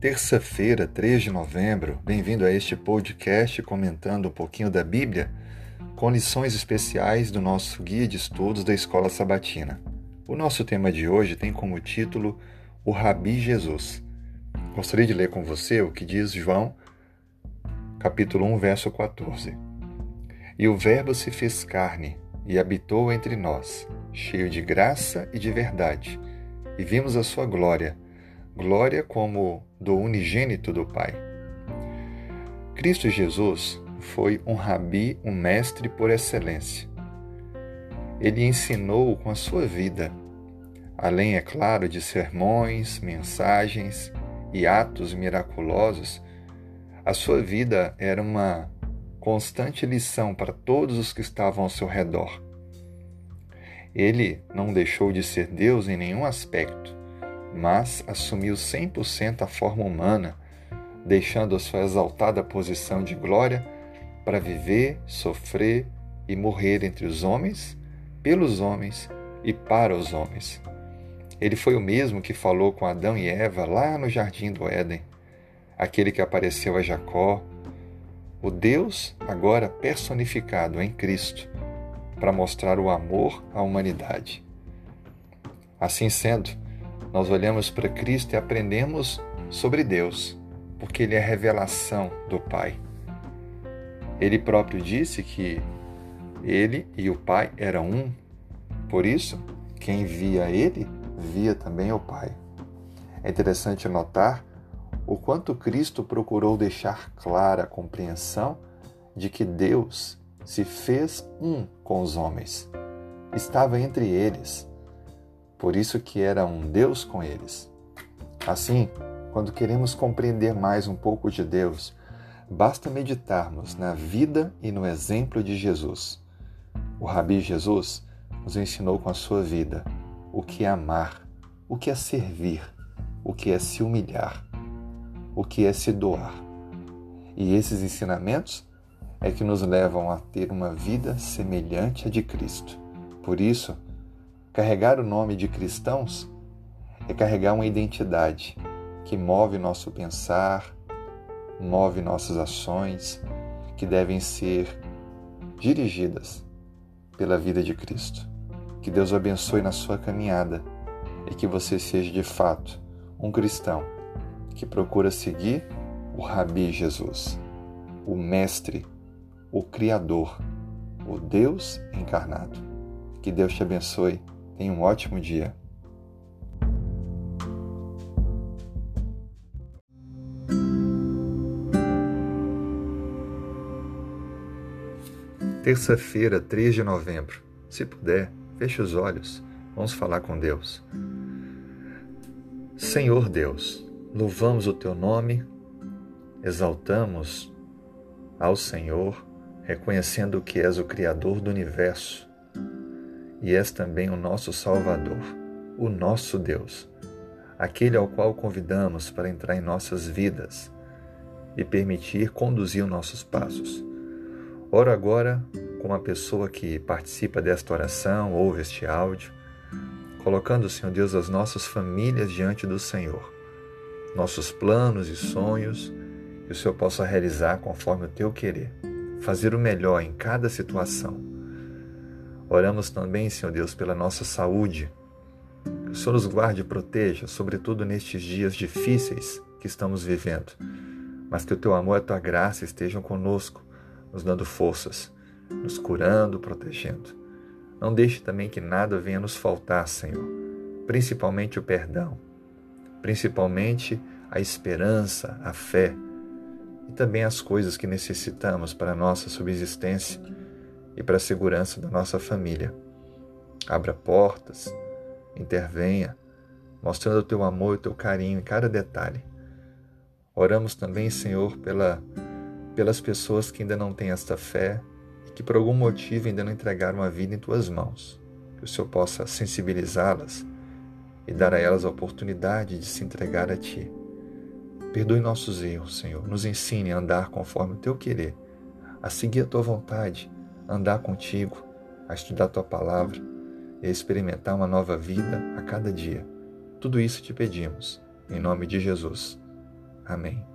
Terça-feira, 3 de novembro, bem-vindo a este podcast comentando um pouquinho da Bíblia com lições especiais do nosso guia de estudos da Escola Sabatina. O nosso tema de hoje tem como título O Rabi Jesus. Gostaria de ler com você o que diz João, capítulo 1, verso 14. E o Verbo se fez carne e habitou entre nós, cheio de graça e de verdade, e vimos a sua glória glória como do unigênito do Pai. Cristo Jesus foi um rabi, um mestre por excelência. Ele ensinou com a sua vida, além, é claro, de sermões, mensagens e atos miraculosos, a sua vida era uma constante lição para todos os que estavam ao seu redor. Ele não deixou de ser Deus em nenhum aspecto mas assumiu 100% a forma humana, deixando a sua exaltada posição de glória para viver, sofrer e morrer entre os homens, pelos homens e para os homens. Ele foi o mesmo que falou com Adão e Eva lá no jardim do Éden, aquele que apareceu a Jacó, o Deus agora personificado em Cristo, para mostrar o amor à humanidade. Assim sendo, nós olhamos para Cristo e aprendemos sobre Deus, porque Ele é a revelação do Pai. Ele próprio disse que Ele e o Pai eram um, por isso, quem via Ele, via também o Pai. É interessante notar o quanto Cristo procurou deixar clara a compreensão de que Deus se fez um com os homens. Estava entre eles por isso que era um Deus com eles. Assim, quando queremos compreender mais um pouco de Deus, basta meditarmos na vida e no exemplo de Jesus. O Rabi Jesus nos ensinou com a sua vida o que é amar, o que é servir, o que é se humilhar, o que é se doar. E esses ensinamentos é que nos levam a ter uma vida semelhante à de Cristo. Por isso, Carregar o nome de cristãos é carregar uma identidade que move nosso pensar, move nossas ações, que devem ser dirigidas pela vida de Cristo. Que Deus o abençoe na sua caminhada e que você seja de fato um cristão que procura seguir o Rabi Jesus, o Mestre, o Criador, o Deus encarnado. Que Deus te abençoe Tenha um ótimo dia. Terça-feira, 3 de novembro. Se puder, feche os olhos. Vamos falar com Deus. Senhor Deus, louvamos o teu nome, exaltamos ao Senhor, reconhecendo que és o Criador do universo e és também o nosso Salvador, o nosso Deus, aquele ao qual convidamos para entrar em nossas vidas e permitir conduzir os nossos passos. Oro agora com a pessoa que participa desta oração, ouve este áudio, colocando, Senhor Deus, as nossas famílias diante do Senhor, nossos planos e sonhos, que o Senhor possa realizar conforme o teu querer, fazer o melhor em cada situação Oramos também, Senhor Deus, pela nossa saúde. Que o Senhor nos guarde e proteja, sobretudo nestes dias difíceis que estamos vivendo. Mas que o teu amor e a tua graça estejam conosco, nos dando forças, nos curando, protegendo. Não deixe também que nada venha nos faltar, Senhor, principalmente o perdão, principalmente a esperança, a fé e também as coisas que necessitamos para a nossa subsistência e para a segurança da nossa família. Abra portas, intervenha, mostrando o teu amor e o teu carinho em cada detalhe. Oramos também, Senhor, pela, pelas pessoas que ainda não têm esta fé e que por algum motivo ainda não entregaram a vida em tuas mãos. Que o Senhor possa sensibilizá-las e dar a elas a oportunidade de se entregar a Ti. Perdoe nossos erros, Senhor. Nos ensine a andar conforme o Teu querer, a seguir a Tua vontade andar contigo, a estudar tua palavra e a experimentar uma nova vida a cada dia. Tudo isso te pedimos, em nome de Jesus. Amém.